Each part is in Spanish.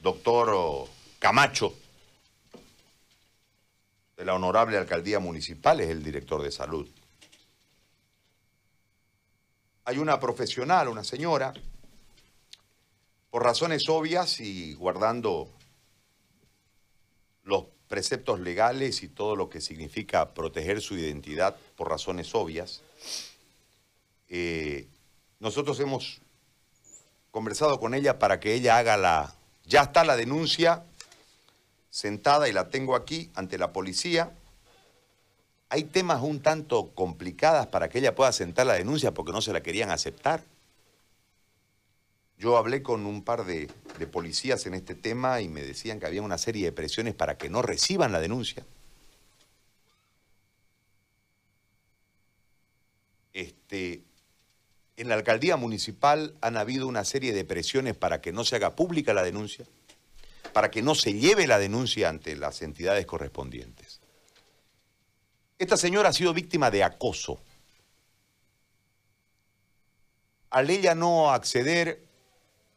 doctor Camacho, de la honorable alcaldía municipal, es el director de salud. Hay una profesional, una señora, por razones obvias y guardando los preceptos legales y todo lo que significa proteger su identidad por razones obvias, eh, nosotros hemos conversado con ella para que ella haga la... Ya está la denuncia sentada y la tengo aquí ante la policía. Hay temas un tanto complicadas para que ella pueda sentar la denuncia porque no se la querían aceptar. Yo hablé con un par de, de, policías en este tema y me decían que había una serie de presiones para que no reciban la denuncia. Este, en la alcaldía municipal han habido una serie de presiones para que no se haga pública la denuncia para que no se lleve la denuncia ante las entidades correspondientes. Esta señora ha sido víctima de acoso. Al ella no acceder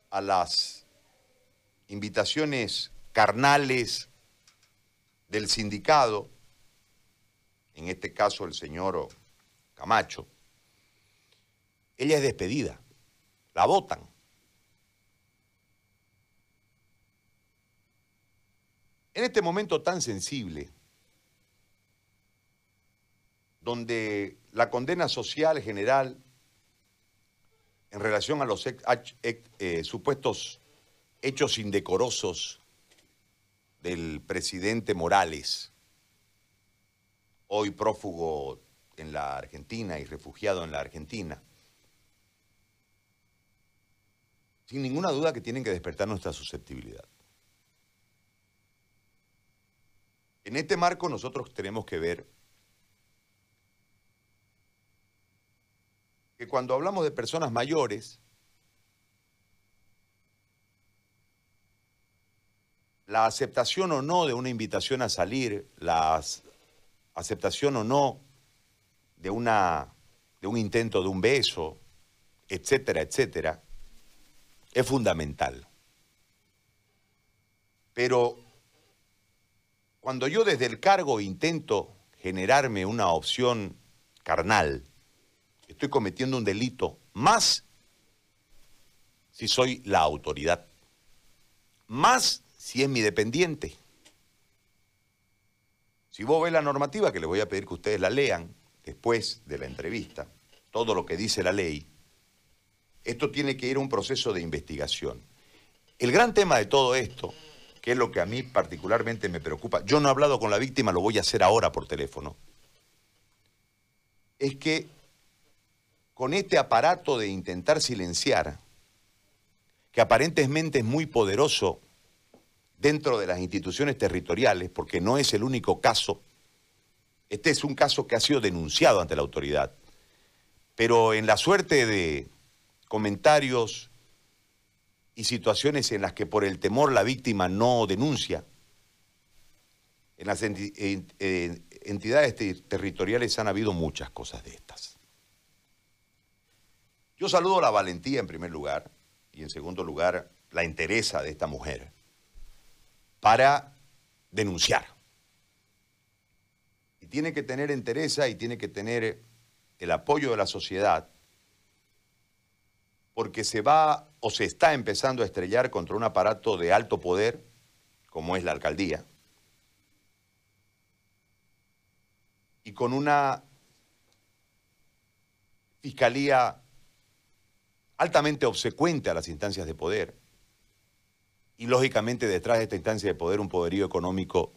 a las invitaciones carnales del sindicato, en este caso el señor Camacho, ella es despedida, la votan. En este momento tan sensible, donde la condena social general en relación a los eh, supuestos hechos indecorosos del presidente Morales, hoy prófugo en la Argentina y refugiado en la Argentina, sin ninguna duda que tienen que despertar nuestra susceptibilidad. En este marco nosotros tenemos que ver que cuando hablamos de personas mayores, la aceptación o no de una invitación a salir, la aceptación o no de, una, de un intento de un beso, etcétera, etcétera, es fundamental. Pero cuando yo desde el cargo intento generarme una opción carnal, estoy cometiendo un delito, más si soy la autoridad, más si es mi dependiente. Si vos ves la normativa, que les voy a pedir que ustedes la lean después de la entrevista, todo lo que dice la ley, esto tiene que ir a un proceso de investigación. El gran tema de todo esto que es lo que a mí particularmente me preocupa, yo no he hablado con la víctima, lo voy a hacer ahora por teléfono, es que con este aparato de intentar silenciar, que aparentemente es muy poderoso dentro de las instituciones territoriales, porque no es el único caso, este es un caso que ha sido denunciado ante la autoridad, pero en la suerte de comentarios y situaciones en las que por el temor la víctima no denuncia. En las entidades territoriales han habido muchas cosas de estas. Yo saludo la valentía en primer lugar y en segundo lugar la entereza de esta mujer para denunciar. Y tiene que tener entereza y tiene que tener el apoyo de la sociedad porque se va o se está empezando a estrellar contra un aparato de alto poder, como es la alcaldía, y con una fiscalía altamente obsecuente a las instancias de poder, y lógicamente detrás de esta instancia de poder un poderío económico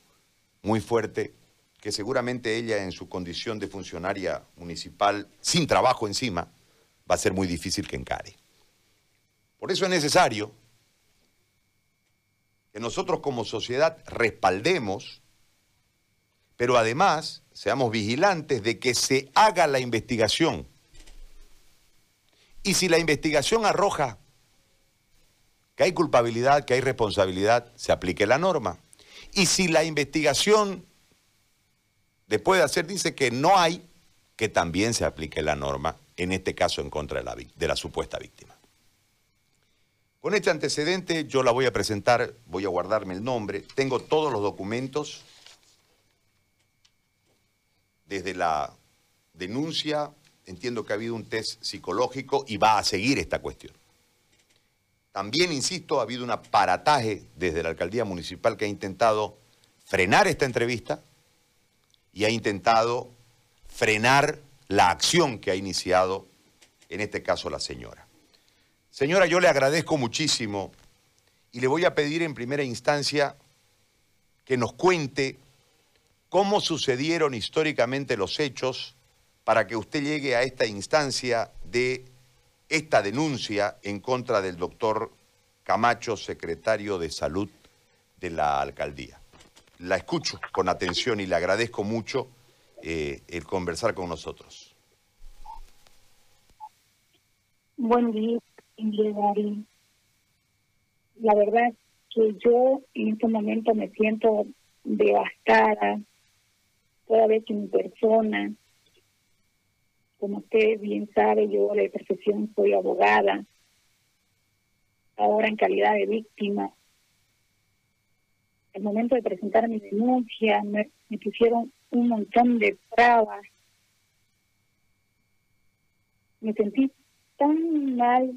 muy fuerte, que seguramente ella en su condición de funcionaria municipal, sin trabajo encima, va a ser muy difícil que encare. Por eso es necesario que nosotros como sociedad respaldemos, pero además seamos vigilantes de que se haga la investigación. Y si la investigación arroja que hay culpabilidad, que hay responsabilidad, se aplique la norma. Y si la investigación después de hacer dice que no hay, que también se aplique la norma, en este caso en contra de la, supuesta víctima. Con este antecedente yo la voy a presentar, voy a guardarme el nombre, tengo todos los documentos desde la denuncia, entiendo que ha habido un test psicológico y va a seguir esta cuestión. También, insisto, ha habido un aparataje desde la alcaldía municipal que ha intentado frenar esta entrevista y ha intentado frenar la acción que ha iniciado, en este caso, la señora. Señora, yo le agradezco muchísimo y le voy a pedir en primera instancia que nos cuente cómo sucedieron históricamente los hechos para que usted llegue a esta instancia de esta denuncia en contra del doctor Camacho, secretario de Salud de la alcaldía. La escucho con atención y le agradezco mucho eh, el conversar con nosotros. Buen día, La verdad que yo en este momento me siento devastada, toda vez que mi persona como usted bien sabe, yo de profesión soy abogada, ahora en calidad de víctima. Al momento de presentar mi denuncia, me, pusieron un montón de trabas. Me sentí tan mal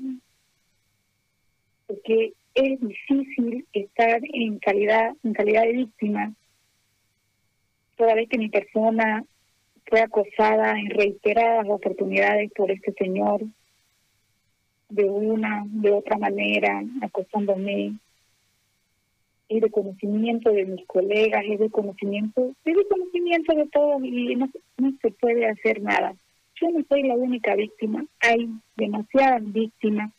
porque es difícil estar en calidad en calidad de víctima toda vez que mi persona fue acosada en reiteradas oportunidades por este señor, de una, de otra manera, acosándome. Es de conocimiento de mis colegas, es de conocimiento, es de conocimiento de todos y no, no se puede hacer nada. Yo no soy la única víctima, hay demasiadas víctimas.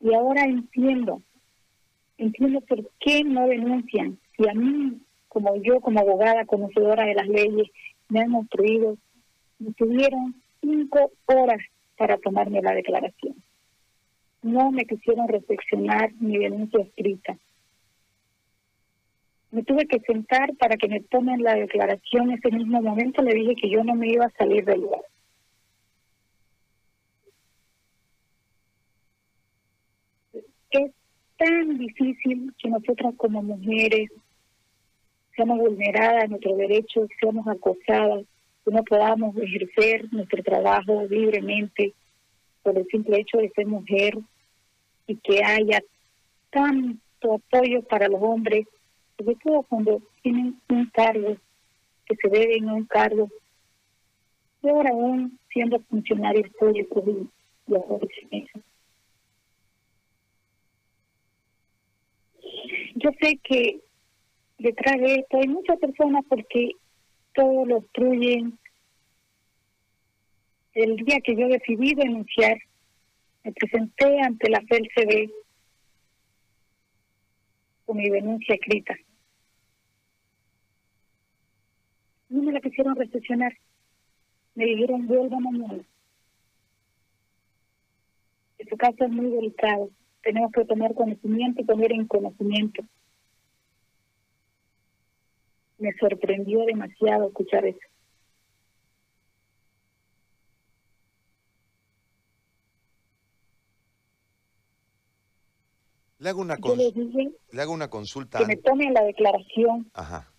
Y ahora entiendo, entiendo por qué no denuncian. Si a mí, como yo, como abogada, conocedora de las leyes, me han instruido, me tuvieron cinco horas para tomarme la declaración. No me quisieron reflexionar mi denuncia escrita. Me tuve que sentar para que me tomen la declaración. Ese mismo momento le dije que yo no me iba a salir del lugar. Es tan difícil que nosotras como mujeres seamos vulneradas nuestros derechos, seamos acosadas, que no podamos ejercer nuestro trabajo libremente por el simple hecho de ser mujer y que haya tanto apoyo para los hombres, sobre todo cuando tienen un cargo, que se deben a un cargo, y ahora aún siendo funcionarios públicos y, y Yo sé que detrás de esto hay muchas personas porque todo lo obstruyen. El día que yo decidí denunciar, me presenté ante la FELCB con mi denuncia escrita. No me la quisieron recepcionar. Me dijeron, vuelva mañana. su caso es muy delicado. Tenemos que tomar conocimiento y poner en conocimiento me sorprendió demasiado escuchar eso. Le hago una, le hago una consulta. Que me tomen la declaración. Ajá.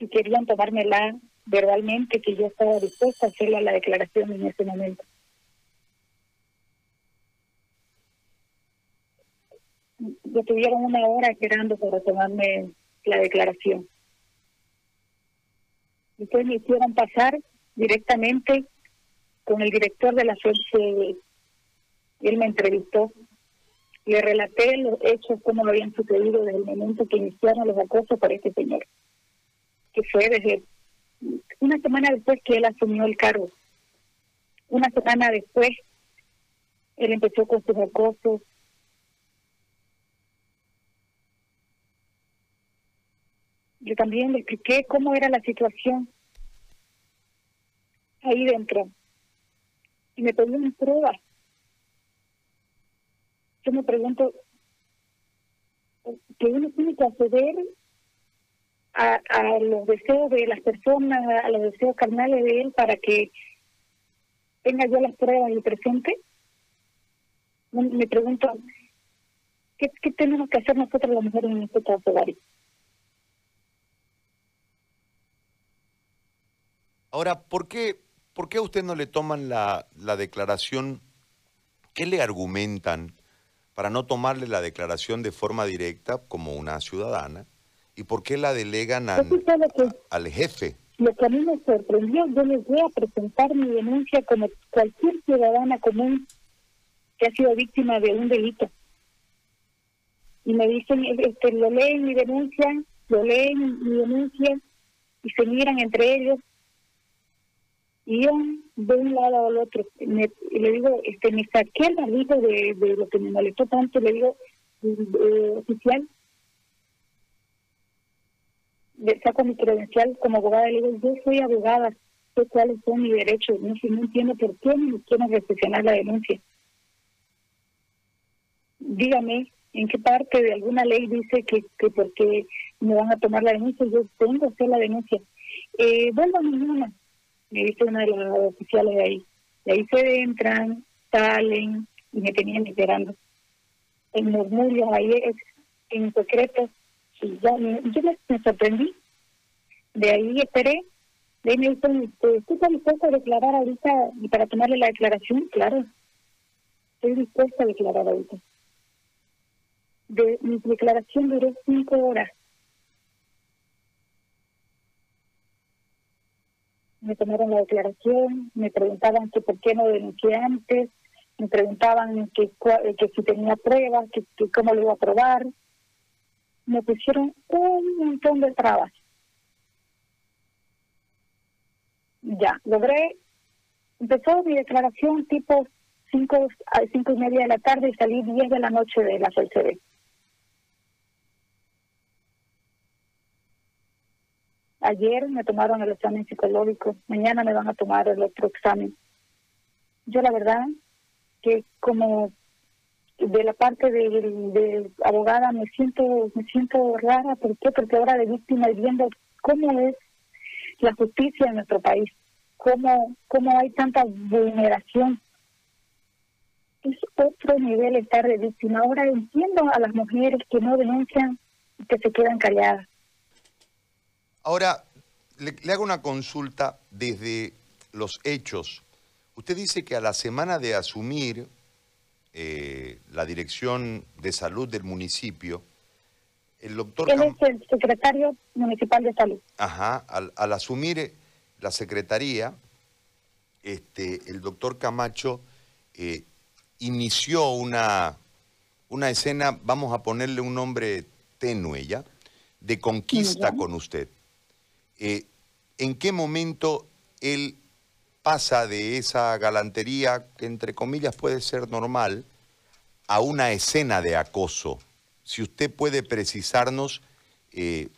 Si querían tomármela verbalmente, que yo estaba dispuesta a hacerle la declaración en ese momento. Yo tuvieron una hora esperando para tomarme la declaración. Después me hicieron pasar directamente con el director de la suerte. Él me entrevistó. Le relaté los hechos, cómo lo habían sucedido desde el momento que iniciaron los acosos por este señor. Que fue desde una semana después que él asumió el cargo. Una semana después, él empezó con sus acosos, yo también le expliqué cómo era la situación ahí dentro. Y me pedían pruebas. Yo me pregunto, que uno tiene que acceder a, a los deseos de las personas, a los deseos carnales de él para que tenga yo las pruebas y presente. Me pregunto, ¿qué, tenemos que hacer nosotros las mujeres en este caso, Gary? Ahora, ¿por qué, ¿por qué a usted no le toman la, la declaración? ¿Qué le argumentan para no tomarle la declaración de forma directa como una ciudadana? ¿Y por qué la delegan al, al jefe? Lo que a mí me sorprendió, yo les voy a presentar mi denuncia como cualquier ciudadana común que ha sido víctima de un delito. Y me dicen, este, lo leen mi denuncia, lo leen mi denuncia, y se miran entre ellos y yo de un lado al otro me, le digo este me saqué el barbijo de, de lo que me molestó tanto le digo eh, oficial le saco mi credencial como abogada le digo yo soy abogada sé cuáles son mis derechos no, no entiendo por qué me quieren recepcionar la denuncia. Dígame en qué parte de alguna ley dice que, que porque me van a tomar la denuncia yo tengo que hacer la denuncia. Eh, vuelvo mañana me dice una de las oficiales de ahí. De ahí se entran, salen y me tenían esperando. En murmullos, ahí en secreto. Y ya yo me, sorprendí. De ahí esperé. De ahí me dicen, ¿tú estás dispuesta a declarar ahorita y para tomarle la declaración? Claro. Estoy dispuesta a declarar ahorita. De, mi declaración duró cinco horas. Me tomaron la declaración, me preguntaban que por qué no denuncié antes, me preguntaban que, que si tenía pruebas, que, cómo lo iba a probar. Me pusieron un montón de trabas. Ya, logré, empezó mi declaración tipo cinco a cinco y media de la tarde y salí diez de la noche de la CLCD. Ayer me tomaron el examen psicológico, mañana me van a tomar el otro examen. Yo la verdad que como de la parte de, abogada me siento me siento rara, ¿por qué? Porque ahora de víctima y viendo cómo es la justicia en nuestro país, cómo, cómo hay tanta vulneración. Es otro nivel estar de víctima. Ahora entiendo a las mujeres que no denuncian y que se quedan calladas. Ahora, le, hago una consulta desde los hechos. Usted dice que a la semana de asumir eh, la dirección de salud del municipio, el doctor... Él es el secretario municipal de salud. Ajá, al, asumir la secretaría, este, el doctor Camacho eh, inició una, una escena, vamos a ponerle un nombre tenue ya, de conquista con usted. Eh, ¿en qué momento él pasa de esa galantería, que entre comillas puede ser normal, a una escena de acoso? Si usted puede precisarnos, eh,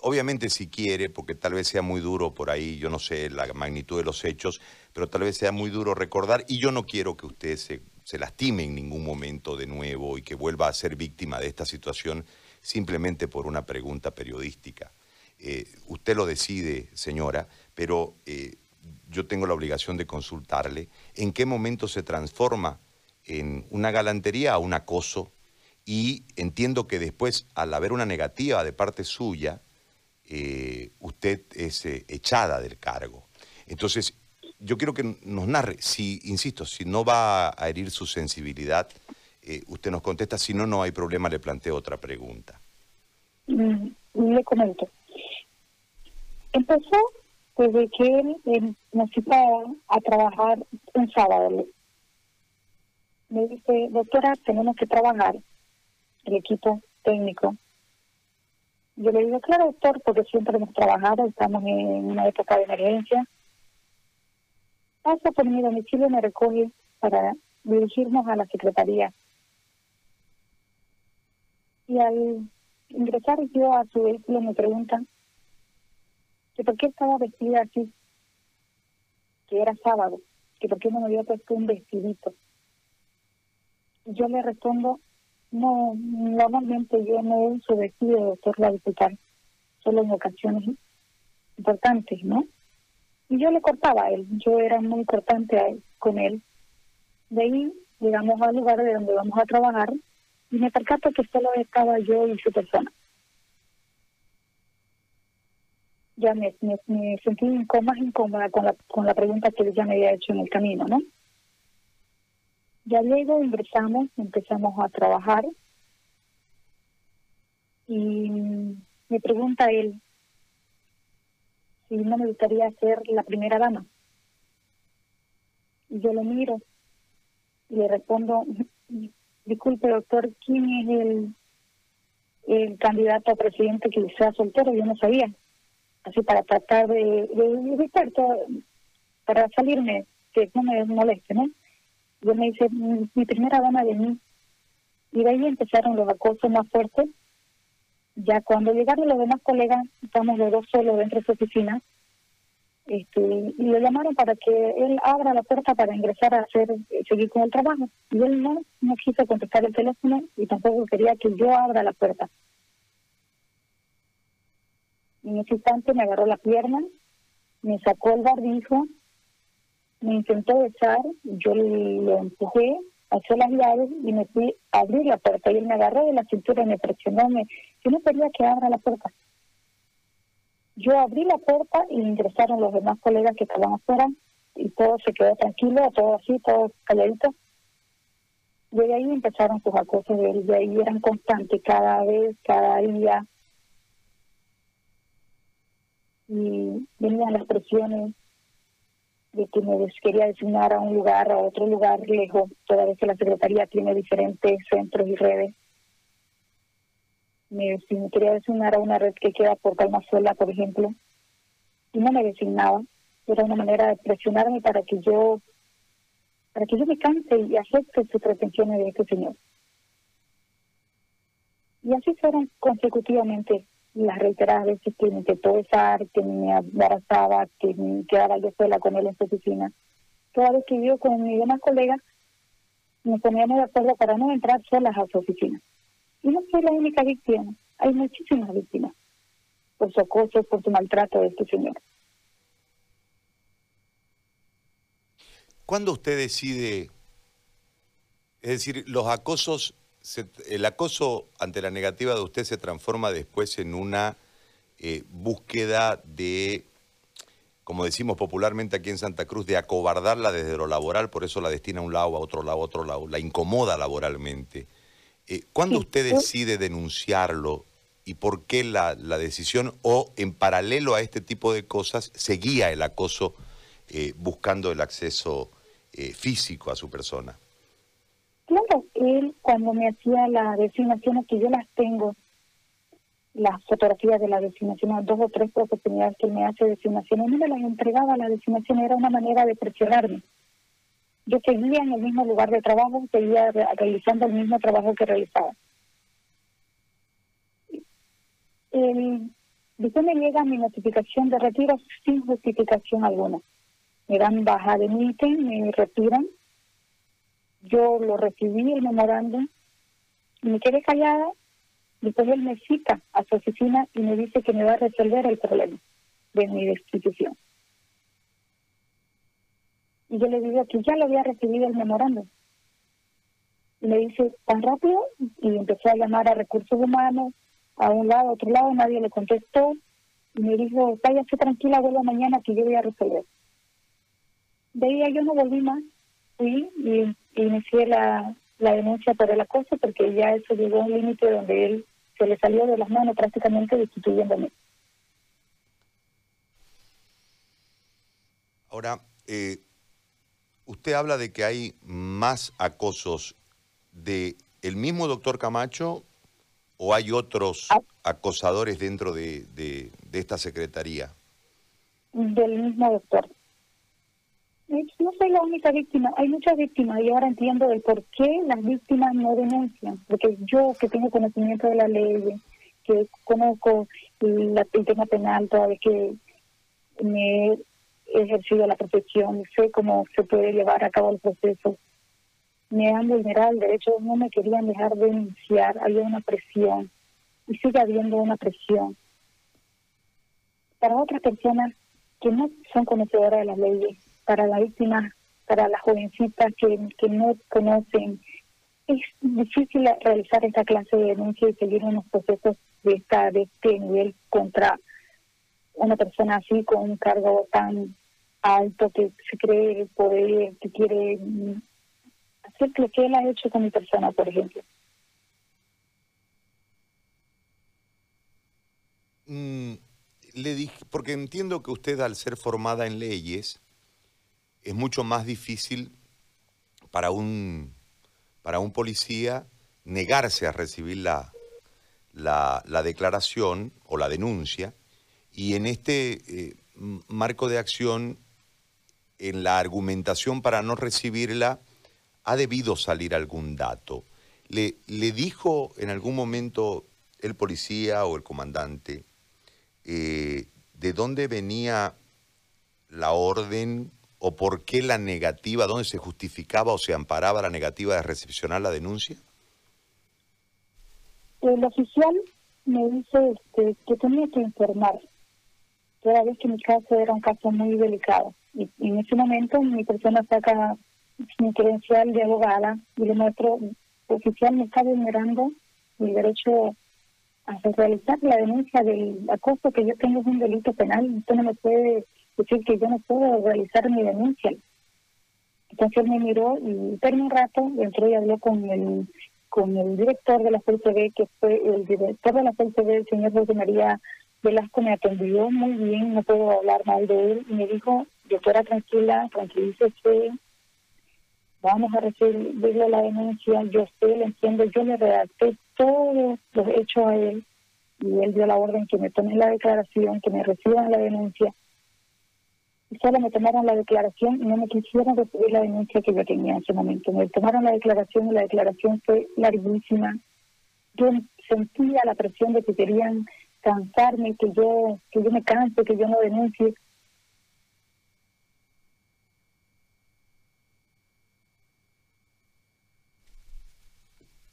obviamente si quiere, porque tal vez sea muy duro por ahí, yo no sé la magnitud de los hechos, pero tal vez sea muy duro recordar, y yo no quiero que usted se, lastime en ningún momento de nuevo y que vuelva a ser víctima de esta situación simplemente por una pregunta periodística. Eh, usted lo decide, señora, pero eh, yo tengo la obligación de consultarle en qué momento se transforma en una galantería a un acoso y entiendo que después, al haber una negativa de parte suya, eh, usted es echada del cargo. Entonces, yo quiero que nos narre, si, insisto, si no va a herir su sensibilidad, usted nos contesta, si no, no hay problema, le planteo otra pregunta. Mm, le comento. Empezó desde que él nos citaba a trabajar un sábado. Me dice, doctora, tenemos que trabajar, el equipo técnico. Yo le digo, claro, doctor, porque siempre hemos trabajado, estamos en una época de emergencia. Pasa por mi domicilio y me recoge para dirigirnos a la secretaría. Y al ingresar yo a su vehículo me preguntan que por qué estaba vestida así, que era sábado, que por qué no me había puesto un vestidito. Yo le respondo, no, normalmente yo no uso vestido, doctor la diputada, solo en ocasiones importantes, ¿no? Y yo le cortaba a él, yo era muy cortante con él. De ahí Llegamos al lugar de donde vamos a trabajar y me percato que solo estaba yo y su persona. Ya me, me, sentí más incómoda con la, con la pregunta que ella me había hecho en el camino, ¿no? Ya luego ingresamos, empezamos a trabajar y me pregunta él si no me gustaría ser la primera dama. Y yo lo miro y le respondo, disculpe doctor, ¿quién es el, el candidato a presidente que sea soltero? Yo no sabía. Así para tratar de, de, para salirme, que no me moleste, ¿no? Yo me dice, mi primera dama de mí. Y de ahí empezaron los acosos más fuertes. Ya cuando llegaron los demás colegas, estamos los dos solos dentro de su oficina, este, y le llamaron para que él abra la puerta para ingresar a hacer seguir con el trabajo y él no no quiso contestar el teléfono y tampoco quería que yo abra la puerta en ese instante me agarró la pierna me sacó el barbijo me intentó besar yo lo empujé hacia las llaves y me fui a abrir la puerta y él me agarró de la cintura y me presionó me yo no quería que abra la puerta yo abrí la puerta y ingresaron los demás colegas que estaban afuera y todo se quedó tranquilo, todo así, todo calladito. Y de ahí empezaron sus acosos de él, de ahí eran constantes cada vez, cada día. Y venían las presiones de que me quería designar a un lugar, a otro lugar lejos, toda vez que la Secretaría tiene diferentes centros y redes. Me, si me quería designar a una red que queda por Calmazuela, por ejemplo, y no me designaba, era una manera de presionarme para que yo para que yo me canse y acepte sus pretensiones de este señor. Y así fueron consecutivamente las reiteradas veces que me intentó besar, que me embarazaba, que me quedaba yo sola con él en su oficina. Cada vez que yo con mis demás colegas nos poníamos de acuerdo para no entrar solas a su oficina. Y no soy la única víctima, hay muchísimas víctimas por su acoso, por su maltrato de este señor. ¿Cuándo usted decide, es decir, los acosos, el acoso ante la negativa de usted se transforma después en una eh, búsqueda de, como decimos popularmente aquí en Santa Cruz, de acobardarla desde lo laboral, por eso la destina a un lado, a otro lado, a otro lado, la incomoda laboralmente. Eh, ¿Cuándo usted decide denunciarlo y por qué la, la, decisión o en paralelo a este tipo de cosas seguía el acoso eh, buscando el acceso físico a su persona? Claro, él cuando me hacía la designación, que yo las tengo, las fotografías de la designación, dos o tres oportunidades que me hace designación, no me las entregaba la designación, era una manera de presionarme yo seguía en el mismo lugar de trabajo, seguía realizando el mismo trabajo que realizaba. El, después me llega mi notificación de retiro sin justificación alguna. Me dan baja de mi me retiran. Yo lo recibí, el memorándum, me quedé callada. Después él me cita a su oficina y me dice que me va a resolver el problema de mi destitución. Y yo le digo que ya lo había recibido el memorando. Y me dice, ¿tan rápido? Y empezó a llamar a recursos humanos, a un lado, a otro lado, nadie le contestó. Y me dijo, váyase tranquila, vuelva mañana que yo voy a resolver. De ahí yo no volví más. Fui y, inicié la, la denuncia por el acoso porque ya eso llegó a un límite donde él se le salió de las manos prácticamente destituyéndome. Ahora, eh, usted habla de que hay más acosos de el mismo doctor Camacho o hay otros ah. acosadores dentro de, de, esta secretaría? Del mismo doctor. No soy la única víctima, hay muchas víctimas y ahora entiendo el por qué las víctimas no denuncian, porque yo que tengo conocimiento de la ley, que conozco la, el tema penal, toda vez que me he ejercido la profesión, sé cómo se puede llevar a cabo el proceso. Me han vulnerado el derecho, no me querían dejar denunciar, había una presión y sigue habiendo una presión. Para otras personas que no son conocedoras de las leyes, para la víctima para las jovencitas que, que no conocen. Es difícil realizar esta clase de denuncia y seguir unos procesos de, esta, de este nivel contra una persona así con un cargo tan alto que se cree el poder, que quiere hacer lo que él ha hecho con mi persona, por ejemplo. Mm, le dije, porque entiendo que usted al ser formada en leyes es mucho más difícil para un, para un policía negarse a recibir la, la, la declaración o la denuncia y en este eh, marco de acción, en la argumentación para no recibirla, ha debido salir algún dato. ¿Le, le dijo en algún momento el policía o el comandante eh, de dónde venía la orden o por qué la negativa, dónde se justificaba o se amparaba la negativa de recepcionar la denuncia? El oficial me dice este, que tenía que informar toda vez que mi caso era un caso muy delicado. Y, en ese momento mi persona saca mi credencial de abogada y le muestro, oficial me está vulnerando mi derecho a realizar la denuncia del acoso que yo tengo es un delito penal. Usted no me puede decir que yo no puedo realizar mi denuncia. Entonces él me miró y terminó un rato, entró y habló con el con el director de la CLCB, que fue el director de la CLCB, el señor José María Velasco me atendió muy bien, no puedo hablar mal de él, y me dijo, doctora, tranquila, tranquilícese, vamos a recibirle la denuncia, yo sé, le entiendo, yo le redacté todos los hechos a él, y él dio la orden que me tomen la declaración, que me reciban la denuncia, solo me tomaron la declaración y no me quisieron recibir la denuncia que yo tenía en ese momento. Me tomaron la declaración y la declaración fue larguísima. Yo sentía la presión de que querían cansarme, que yo, que yo me canse, que yo no denuncie.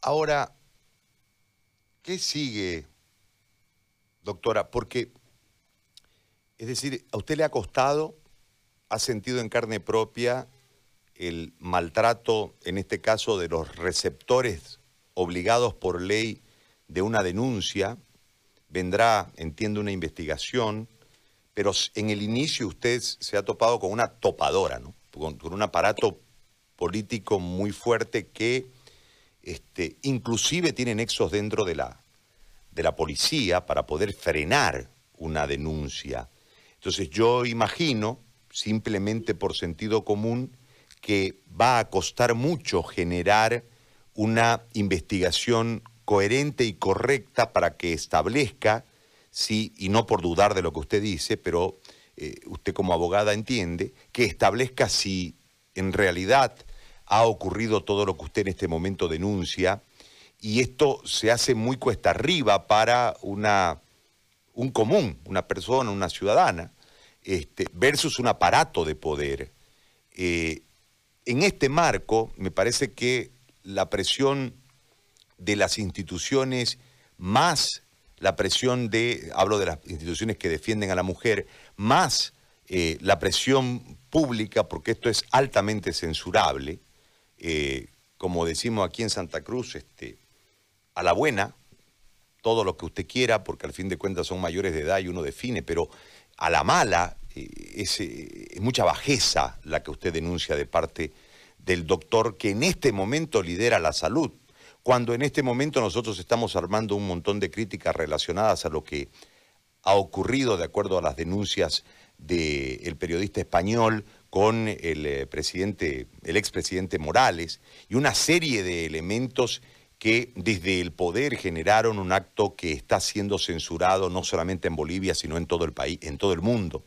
Ahora, ¿qué sigue, doctora? Porque, es decir, a usted le ha costado, ha sentido en carne propia el maltrato, en este caso, de los receptores obligados por ley de una denuncia, vendrá, entiendo, una investigación, pero en el inicio usted se ha topado con una topadora, ¿no? con, un aparato político muy fuerte que este, inclusive tiene nexos dentro de la, de la policía para poder frenar una denuncia. Entonces yo imagino, simplemente por sentido común, que va a costar mucho generar una investigación coherente y correcta para que establezca, sí, y no por dudar de lo que usted dice, pero eh, usted como abogada entiende, que establezca si en realidad ha ocurrido todo lo que usted en este momento denuncia, y esto se hace muy cuesta arriba para una, un común, una persona, una ciudadana, este, versus un aparato de poder. Eh, en este marco, me parece que la presión de las instituciones más la presión de, hablo de las instituciones que defienden a la mujer, más eh, la presión pública, porque esto es altamente censurable, eh, como decimos aquí en Santa Cruz, este, a la buena, todo lo que usted quiera, porque al fin de cuentas son mayores de edad y uno define, pero a la mala eh, es, es mucha bajeza la que usted denuncia de parte del doctor que en este momento lidera la salud cuando en este momento nosotros estamos armando un montón de críticas relacionadas a lo que ha ocurrido de acuerdo a las denuncias del periodista español con el eh, presidente, el expresidente Morales, y una serie de elementos que desde el poder generaron un acto que está siendo censurado no solamente en Bolivia, sino en todo el país, en todo el mundo.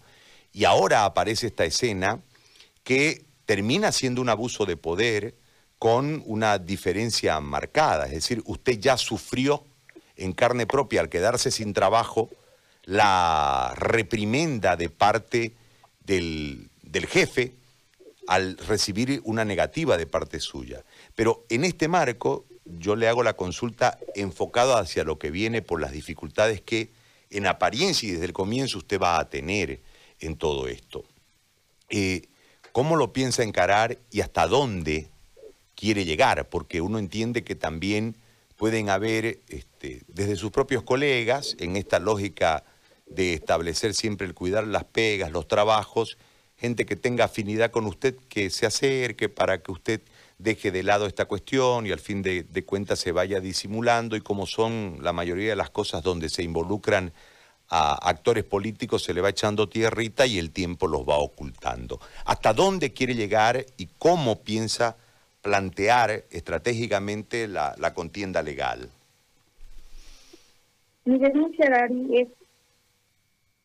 Y ahora aparece esta escena que termina siendo un abuso de poder, con una diferencia marcada. Es decir, usted ya sufrió en carne propia al quedarse sin trabajo la reprimenda de parte del, jefe al recibir una negativa de parte suya. Pero en este marco yo le hago la consulta enfocada hacia lo que viene por las dificultades que en apariencia y desde el comienzo usted va a tener en todo esto. Eh, ¿Cómo lo piensa encarar y hasta dónde quiere llegar? Porque uno entiende que también pueden haber, este, desde sus propios colegas, en esta lógica de establecer siempre el cuidar las pegas, los trabajos, gente que tenga afinidad con usted, que se acerque para que usted deje de lado esta cuestión y al fin de, cuentas se vaya disimulando y como son la mayoría de las cosas donde se involucran a actores políticos se le va echando tierrita y el tiempo los va ocultando. ¿Hasta dónde quiere llegar y cómo piensa plantear estratégicamente la, contienda legal? Mi denuncia, Dari, es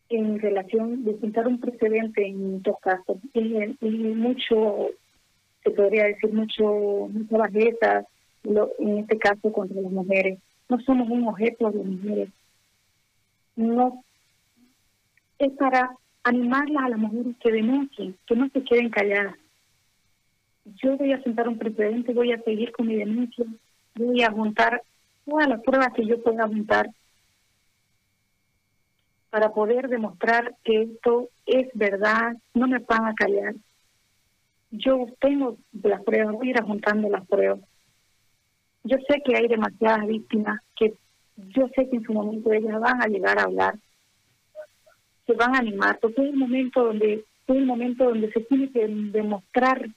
en relación de pintar un precedente en dos casos. Y, mucho se podría decir mucho, mucha bajeza, en este caso contra las mujeres. No somos un objeto de mujeres. No es para animarlas a las mujeres que denuncien, que no se queden calladas. Yo voy a sentar un precedente, voy a seguir con mi denuncia, voy a juntar todas las pruebas que yo pueda juntar para poder demostrar que esto es verdad, no me van a callar yo tengo las pruebas, voy a ir juntando las pruebas. Yo sé que hay demasiadas víctimas que yo sé que en su momento ellas van a llegar a hablar, se van a animar, porque es un momento donde es un momento donde se tiene que demostrar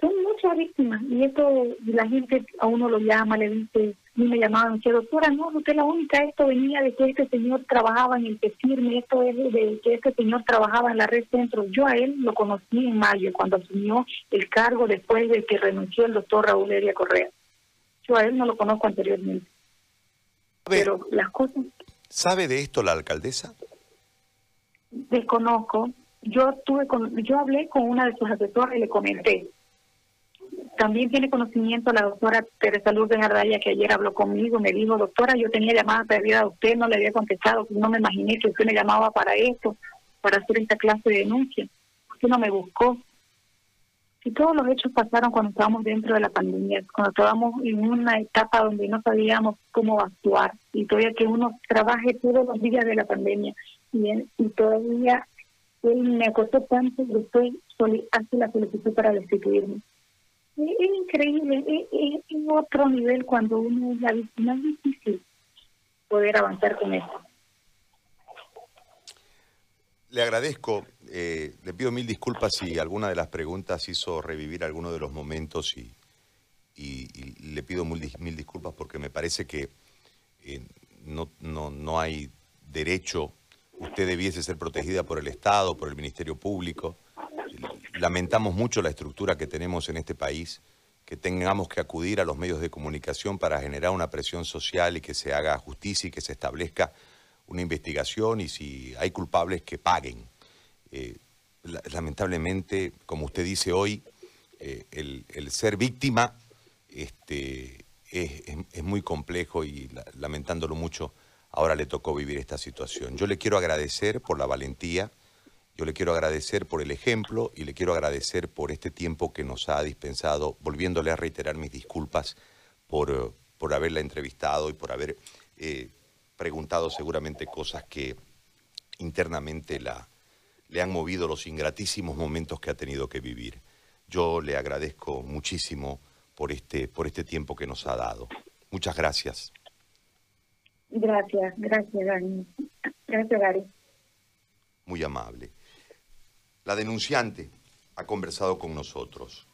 son muchas víctimas y esto la gente a uno lo llama, le dice, a mí me llamaban, que doctora, no, usted la única, esto venía de que este señor trabajaba en el firme, esto es de que este señor trabajaba en la red centro. Yo a él lo conocí en mayo, cuando asumió el cargo después de que renunció el doctor Raúl Heria Correa. Yo a él no lo conozco anteriormente. Pero las cosas... ¿Sabe de esto la alcaldesa? Desconozco. Yo tuve con, yo hablé con una de sus asesoras y le comenté también tiene conocimiento la doctora Teresa Luz de Jardaya, que ayer habló conmigo, me dijo, doctora, yo tenía llamada perdida a usted, no le había contestado, no me imaginé que usted me llamaba para esto, para hacer esta clase de denuncia. Usted no me buscó. Si todos los hechos pasaron cuando estábamos dentro de la pandemia, cuando estábamos en una etapa donde no sabíamos cómo actuar, y todavía que uno trabaje todos los días de la pandemia, y, y todavía él me acostó tanto que estoy hace la solicitud para destituirme es, increíble, es, otro nivel cuando uno es la víctima, es difícil poder avanzar con esto. Le agradezco, eh, le pido mil disculpas si alguna de las preguntas hizo revivir alguno de los momentos y, le pido mil, mil, disculpas porque me parece que eh, no, no, no hay derecho, usted debiese ser protegida por el Estado, por el Ministerio Público lamentamos mucho la estructura que tenemos en este país, que tengamos que acudir a los medios de comunicación para generar una presión social y que se haga justicia y que se establezca una investigación y si hay culpables que paguen. Eh, lamentablemente, como usted dice hoy, eh, el, ser víctima este, es, muy complejo y lamentándolo mucho, ahora le tocó vivir esta situación. Yo le quiero agradecer por la valentía yo le quiero agradecer por el ejemplo y le quiero agradecer por este tiempo que nos ha dispensado, volviéndole a reiterar mis disculpas por, por haberla entrevistado y por haber eh, preguntado seguramente cosas que internamente la, le han movido los ingratísimos momentos que ha tenido que vivir. Yo le agradezco muchísimo por este, por este tiempo que nos ha dado. Muchas gracias. Gracias, gracias, Dani. Gracias, Gary. Muy amable. La denunciante ha conversado con nosotros.